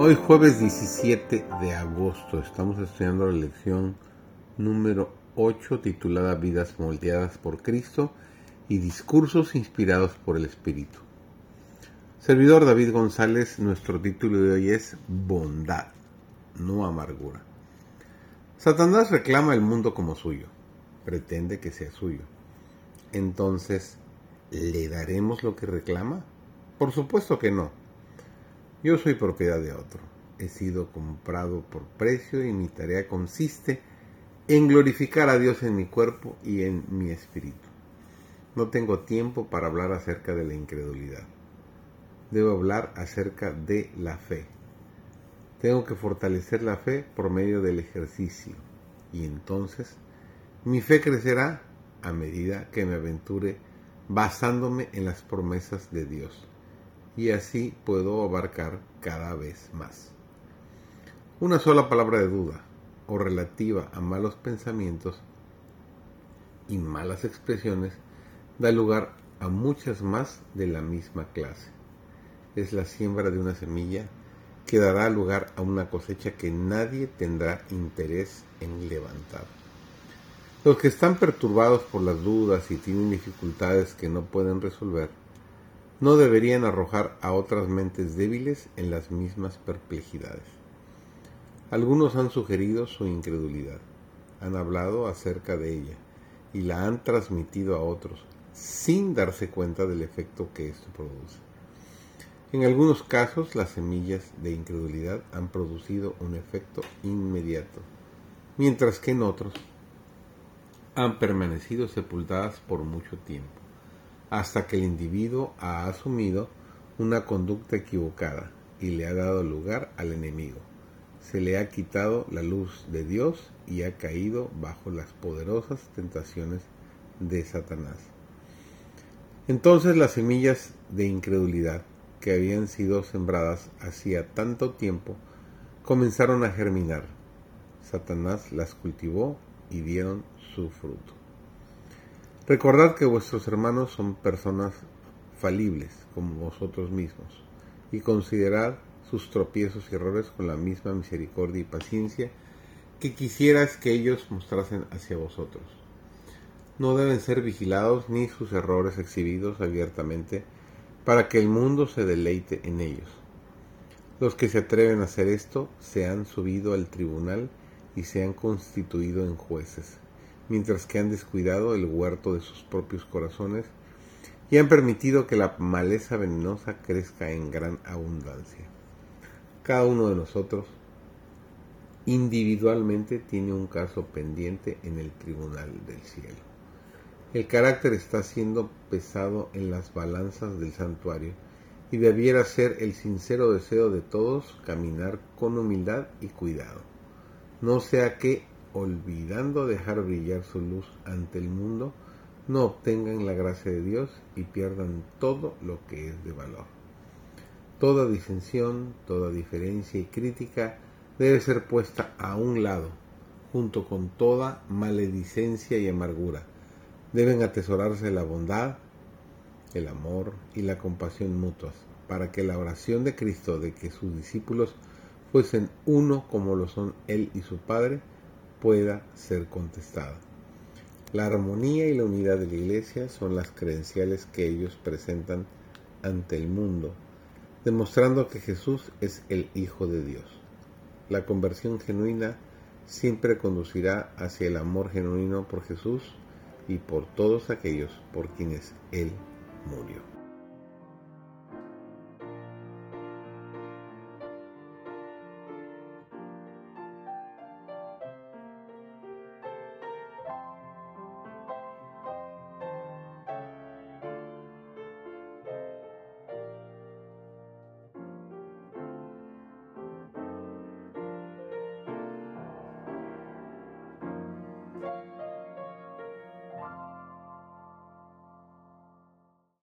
Hoy jueves 17 de agosto estamos estudiando la lección número 8 titulada Vidas moldeadas por Cristo y discursos inspirados por el Espíritu. Servidor David González, nuestro título de hoy es Bondad, no amargura. Satanás reclama el mundo como suyo, pretende que sea suyo. Entonces, ¿le daremos lo que reclama? Por supuesto que no yo soy propiedad de otro. He sido comprado por precio y mi tarea consiste en glorificar a Dios en mi cuerpo y en mi espíritu. No tengo tiempo para hablar acerca de la incredulidad. Debo hablar acerca de la fe. Tengo que fortalecer la fe por medio del ejercicio y entonces mi fe crecerá a medida que me aventure basándome en las promesas de Dios y así puedo abarcar cada vez más. Una sola palabra de duda o relativa a malos pensamientos y malas expresiones da lugar a muchas más de la misma clase. Es la siembra de una semilla que dará lugar a una cosecha que nadie tendrá interés en levantar. Los que están perturbados por las dudas y tienen dificultades que no pueden resolver, no deberían arrojar a otras mentes débiles en las mismas perplejidades. Algunos han sugerido su incredulidad, han hablado acerca de ella y la han transmitido a otros sin darse cuenta del efecto que esto produce. En algunos casos las semillas de incredulidad han producido un efecto inmediato, mientras que en otros han permanecido sepultadas por mucho tiempo hasta que el individuo ha asumido una conducta equivocada y le ha dado lugar al enemigo. Se le ha quitado la luz de Dios y ha caído bajo las poderosas tentaciones de Satanás. Entonces las semillas de incredulidad que habían sido sembradas hacía tanto tiempo comenzaron a germinar. Satanás las cultivó y dieron su fruto. Recordad que vuestros hermanos son personas falibles como vosotros mismos, y considerad sus tropiezos y errores con la misma misericordia y paciencia que quisieras que ellos mostrasen hacia vosotros. No deben ser vigilados ni sus errores exhibidos abiertamente para que el mundo se deleite en ellos. Los que se atreven a hacer esto se han subido al tribunal y se han constituido en jueces mientras que han descuidado el huerto de sus propios corazones y han permitido que la maleza venenosa crezca en gran abundancia. Cada uno de nosotros individualmente tiene un caso pendiente en el tribunal del cielo. El carácter está siendo pesado en las balanzas del santuario y debiera ser el sincero deseo de todos caminar con humildad y cuidado. No sea que olvidando dejar brillar su luz ante el mundo, no obtengan la gracia de Dios y pierdan todo lo que es de valor. Toda disensión, toda diferencia y crítica debe ser puesta a un lado, junto con toda maledicencia y amargura. Deben atesorarse la bondad, el amor y la compasión mutuas, para que la oración de Cristo de que sus discípulos fuesen uno como lo son Él y su Padre, pueda ser contestada. La armonía y la unidad de la Iglesia son las credenciales que ellos presentan ante el mundo, demostrando que Jesús es el Hijo de Dios. La conversión genuina siempre conducirá hacia el amor genuino por Jesús y por todos aquellos por quienes Él murió.